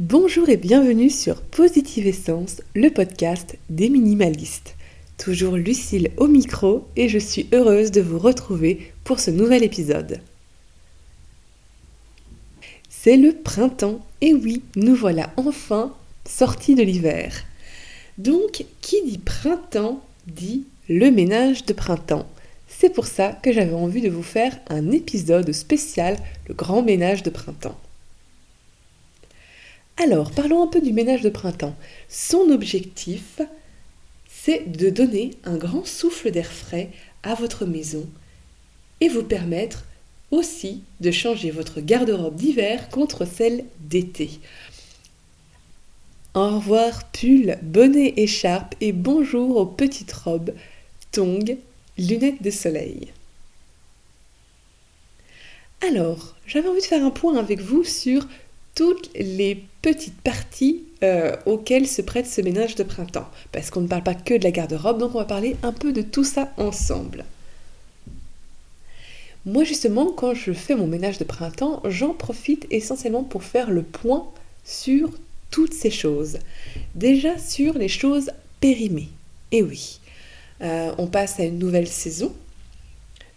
Bonjour et bienvenue sur Positive Essence, le podcast des minimalistes. Toujours Lucille au micro et je suis heureuse de vous retrouver pour ce nouvel épisode. C'est le printemps et oui, nous voilà enfin sortis de l'hiver. Donc, qui dit printemps dit le ménage de printemps. C'est pour ça que j'avais envie de vous faire un épisode spécial, le grand ménage de printemps. Alors, parlons un peu du ménage de printemps. Son objectif, c'est de donner un grand souffle d'air frais à votre maison et vous permettre aussi de changer votre garde-robe d'hiver contre celle d'été. Au revoir pull, bonnet, écharpe et bonjour aux petites robes, tongs, lunettes de soleil. Alors, j'avais envie de faire un point avec vous sur toutes les petites parties euh, auxquelles se prête ce ménage de printemps. Parce qu'on ne parle pas que de la garde-robe, donc on va parler un peu de tout ça ensemble. Moi justement, quand je fais mon ménage de printemps, j'en profite essentiellement pour faire le point sur toutes ces choses. Déjà sur les choses périmées. Et oui, euh, on passe à une nouvelle saison,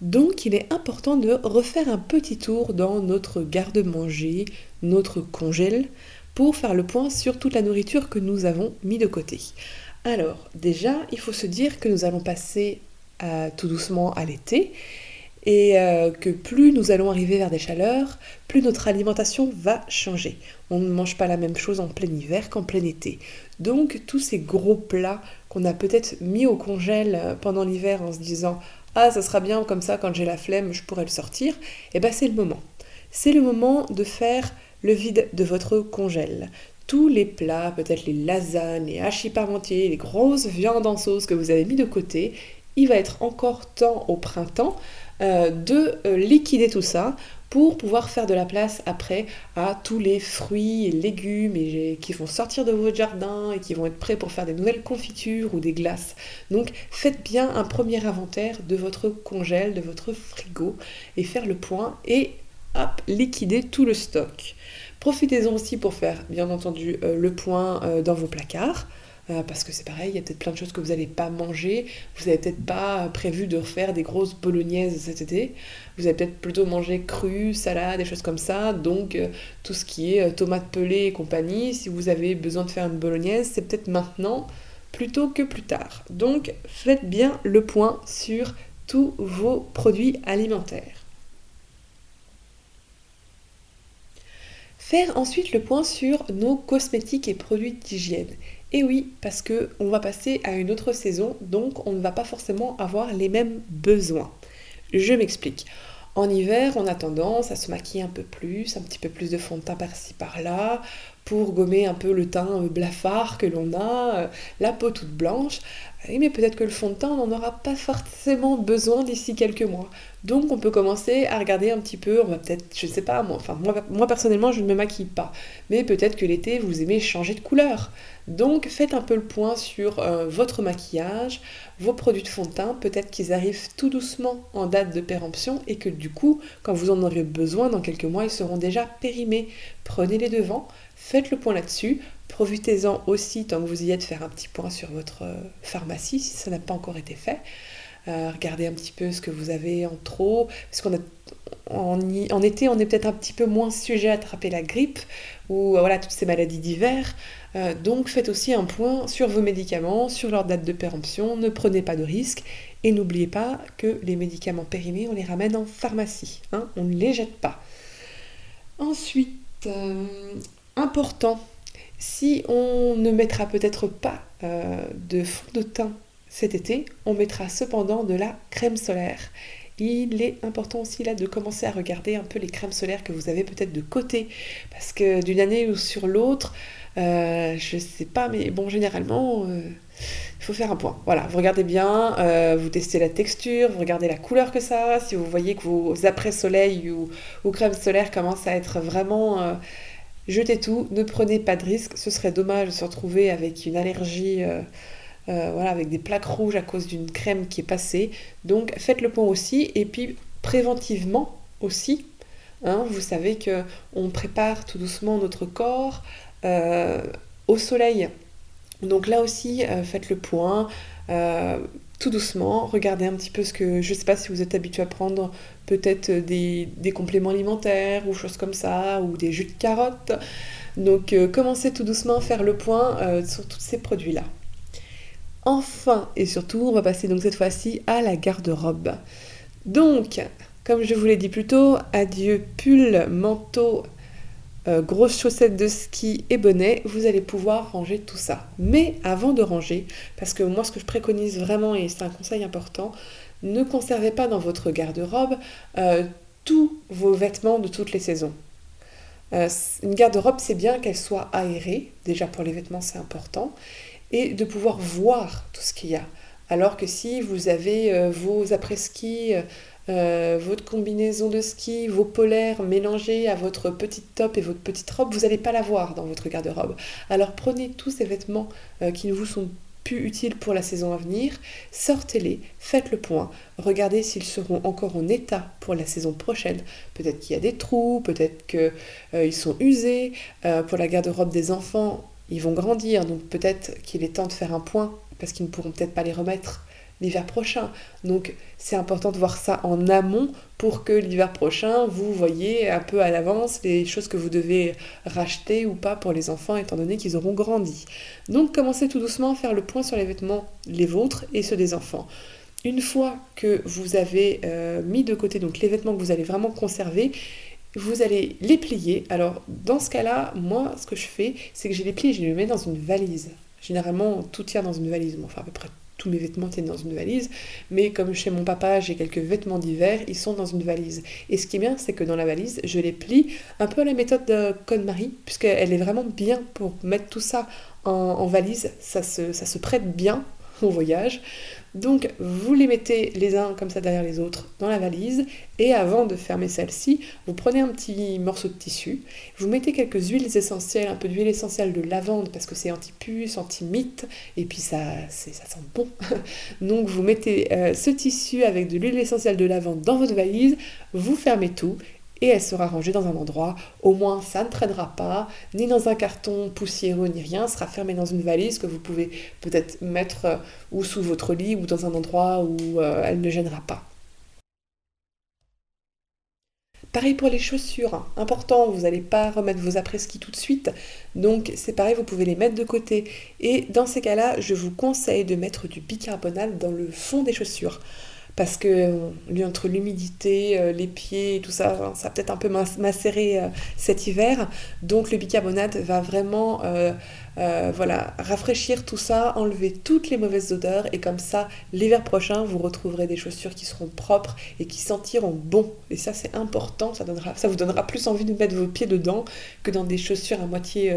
donc il est important de refaire un petit tour dans notre garde-manger, notre congèle, pour faire le point sur toute la nourriture que nous avons mis de côté. Alors déjà, il faut se dire que nous allons passer euh, tout doucement à l'été et euh, que plus nous allons arriver vers des chaleurs, plus notre alimentation va changer. On ne mange pas la même chose en plein hiver qu'en plein été. Donc tous ces gros plats qu'on a peut-être mis au congèle euh, pendant l'hiver en se disant ah ça sera bien comme ça quand j'ai la flemme je pourrais le sortir, et eh bien c'est le moment. C'est le moment de faire le vide de votre congèle. Tous les plats, peut-être les lasagnes, les hachis parmentiers, les grosses viandes en sauce que vous avez mis de côté, il va être encore temps au printemps euh, de euh, liquider tout ça pour pouvoir faire de la place après à tous les fruits et légumes qui vont sortir de votre jardin et qui vont être prêts pour faire des nouvelles confitures ou des glaces. Donc faites bien un premier inventaire de votre congèle, de votre frigo et faire le point et hop, liquider tout le stock. Profitez-en aussi pour faire bien entendu euh, le point euh, dans vos placards. Euh, parce que c'est pareil, il y a peut-être plein de choses que vous n'allez pas manger, vous n'avez peut-être pas prévu de refaire des grosses bolognaises cet été, vous allez peut-être plutôt manger cru, salade, des choses comme ça, donc tout ce qui est tomates pelées et compagnie, si vous avez besoin de faire une bolognaise, c'est peut-être maintenant plutôt que plus tard. Donc faites bien le point sur tous vos produits alimentaires. Faire ensuite le point sur nos cosmétiques et produits d'hygiène. Et oui, parce que on va passer à une autre saison, donc on ne va pas forcément avoir les mêmes besoins. Je m'explique. En hiver, on a tendance à se maquiller un peu plus, un petit peu plus de fond de teint par-ci par-là, pour gommer un peu le teint blafard que l'on a, euh, la peau toute blanche. mais peut-être que le fond de teint, on n'en aura pas forcément besoin d'ici quelques mois. Donc on peut commencer à regarder un petit peu, on va peut-être, je ne sais pas, moi, enfin, moi, personnellement je ne me maquille pas, mais peut-être que l'été vous aimez changer de couleur. Donc faites un peu le point sur euh, votre maquillage, vos produits de fond de teint, peut-être qu'ils arrivent tout doucement en date de péremption et que du coup, quand vous en aurez besoin dans quelques mois, ils seront déjà périmés. Prenez les devants, faites le point là-dessus, profitez-en aussi tant que vous y êtes faire un petit point sur votre euh, pharmacie si ça n'a pas encore été fait. Euh, regardez un petit peu ce que vous avez en trop, parce qu'on a en, été, on est peut-être un petit peu moins sujet à attraper la grippe ou euh, voilà toutes ces maladies d'hiver. Donc faites aussi un point sur vos médicaments, sur leur date de péremption, ne prenez pas de risques et n'oubliez pas que les médicaments périmés, on les ramène en pharmacie, hein, on ne les jette pas. Ensuite, important, si on ne mettra peut-être pas de fond de teint cet été, on mettra cependant de la crème solaire. Il est important aussi là de commencer à regarder un peu les crèmes solaires que vous avez peut-être de côté. Parce que d'une année ou sur l'autre, euh, je ne sais pas, mais bon, généralement, euh, il faut faire un point. Voilà, vous regardez bien, euh, vous testez la texture, vous regardez la couleur que ça a. Si vous voyez que vos après-soleil ou, ou crèmes solaires commencent à être vraiment jetez tout, ne prenez pas de risque. Ce serait dommage de se retrouver avec une allergie euh, voilà, avec des plaques rouges à cause d'une crème qui est passée. Donc faites le point aussi. Et puis préventivement aussi, hein, vous savez que on prépare tout doucement notre corps au soleil. Donc là aussi, faites le point tout doucement, regardez un petit peu ce que, je sais pas si vous êtes habitué à prendre peut-être des, compléments alimentaires ou choses comme ça, ou des jus de carottes. Donc commencez tout doucement à faire le point sur tous ces produits-là. Enfin et surtout, on va passer donc cette fois-ci à la garde-robe. Donc, comme je vous l'ai dit plus tôt, adieu pull, manteau, euh, grosses chaussettes de ski et bonnet, vous allez pouvoir ranger tout ça. Mais avant de ranger, parce que moi ce que je préconise vraiment, et c'est un conseil important, ne conservez pas dans votre garde-robe euh, tous vos vêtements de toutes les saisons. Euh, une garde-robe, c'est bien qu'elle soit aérée, déjà pour les vêtements c'est important, et de pouvoir voir tout ce qu'il y a. Alors que si vous avez vos après-ski euh, votre combinaison de ski, vos polaires mélangés à votre petite top et votre petite robe, vous n'allez pas la voir dans votre garde-robe. Alors prenez tous ces vêtements euh, qui ne vous sont plus utiles pour la saison à venir, sortez-les, faites le point, regardez s'ils seront encore en état pour la saison prochaine. Peut-être qu'il y a des trous, peut-être qu'ils euh, sont usés. pour la garde-robe des enfants, ils vont grandir, donc peut-être qu'il est temps de faire un point parce qu'ils ne pourront peut-être pas les remettre l'hiver prochain. Donc c'est important de voir ça en amont pour que l'hiver prochain, vous voyez un peu à l'avance les choses que vous devez racheter ou pas pour les enfants étant donné qu'ils auront grandi. Donc commencez tout doucement à faire le point sur les vêtements, les vôtres et ceux des enfants. Une fois que vous avez euh, mis de côté donc les vêtements que vous allez vraiment conserver, vous allez les plier. Alors dans ce cas-là, moi ce que je fais, c'est que je les plie et je les mets dans une valise. Généralement, tout tient dans une valise, enfin à peu près tous mes vêtements tiennent dans une valise, mais comme chez mon papa, j'ai quelques vêtements d'hiver, ils sont dans une valise. Et ce qui est bien, c'est que dans la valise, je les plie un peu à la méthode de Conne-Marie, puisqu'elle est vraiment bien pour mettre tout ça en, valise, ça se, ça se prête bien voyage. Donc vous les mettez les uns comme ça derrière les autres dans la valise et avant de fermer celle-ci, vous prenez un petit morceau de tissu, vous mettez quelques huiles essentielles, un peu d'huile essentielle de lavande parce que c'est anti-puce, anti-mite et puis ça, ça sent bon. Donc vous mettez euh, ce tissu avec de l'huile essentielle de lavande dans votre valise, vous fermez tout et elle sera rangée dans un endroit. Au moins, ça ne traînera pas, ni dans un carton poussiéreux, ni rien. sera fermé dans une valise que vous pouvez peut-être mettre euh, ou sous votre lit ou dans un endroit où euh, elle ne gênera pas. Pareil pour les chaussures, important, vous n'allez pas remettre vos après-ski tout de suite, donc c'est pareil, vous pouvez les mettre de côté. Et dans ces cas-là, je vous conseille de mettre du bicarbonate dans le fond des chaussures parce que lui, entre l'humidité, euh, les pieds et tout ça, ça a peut-être un peu macéré euh, cet hiver. Donc le bicarbonate va vraiment euh, voilà, rafraîchir tout ça, enlever toutes les mauvaises odeurs et comme ça, l'hiver prochain, vous retrouverez des chaussures qui seront propres et qui sentiront bon. Et ça, c'est important, ça vous donnera plus envie de mettre vos pieds dedans que dans des chaussures à moitié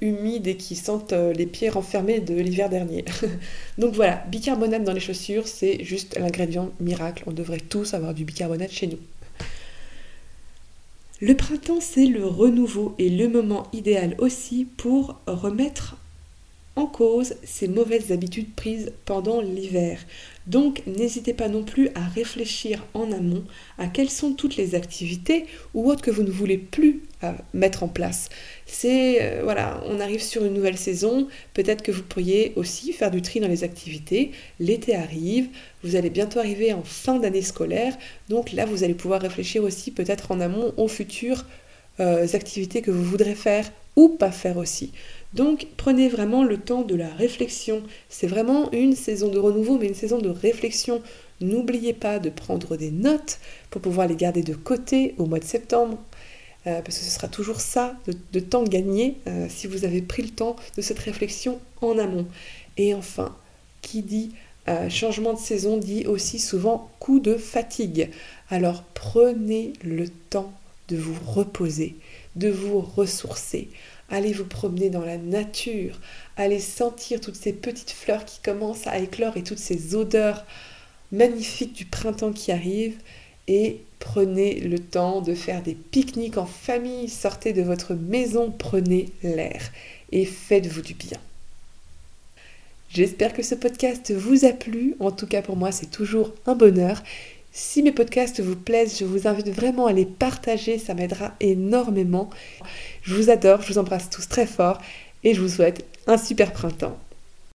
humides et qui sentent euh, les pieds renfermés de l'hiver dernier. Donc voilà, bicarbonate dans les chaussures, c'est juste l'ingrédient miracle. On devrait tous avoir du bicarbonate chez nous. Le printemps, c'est le renouveau et le moment idéal aussi pour remettre en cause ces mauvaises habitudes prises pendant l'hiver. Donc n'hésitez pas non plus à réfléchir en amont à quelles sont toutes les activités ou autres que vous ne voulez plus euh, mettre en place. C'est euh, voilà, on arrive sur une nouvelle saison, peut-être que vous pourriez aussi faire du tri dans les activités. L'été arrive, vous allez bientôt arriver en fin d'année scolaire, donc là vous allez pouvoir réfléchir aussi peut-être en amont aux futures euh, activités que vous voudrez faire ou pas faire aussi. Donc prenez vraiment le temps de la réflexion. C'est vraiment une saison de renouveau, mais une saison de réflexion. N'oubliez pas de prendre des notes pour pouvoir les garder de côté au mois de septembre. Euh, parce que ce sera toujours ça, de, temps gagné, euh, si vous avez pris le temps de cette réflexion en amont. Et enfin, qui dit euh, changement de saison dit aussi souvent coup de fatigue. Alors prenez le temps de vous reposer, de vous ressourcer. Allez vous promener dans la nature, allez sentir toutes ces petites fleurs qui commencent à éclore et toutes ces odeurs magnifiques du printemps qui arrive et prenez le temps de faire des pique-niques en famille, sortez de votre maison, prenez l'air et faites-vous du bien. J'espère que ce podcast vous a plu, en tout cas pour moi c'est toujours un bonheur. Si mes podcasts vous plaisent, je vous invite vraiment à les partager, ça m'aidera énormément. Je vous adore, je vous embrasse tous très fort et je vous souhaite un super printemps.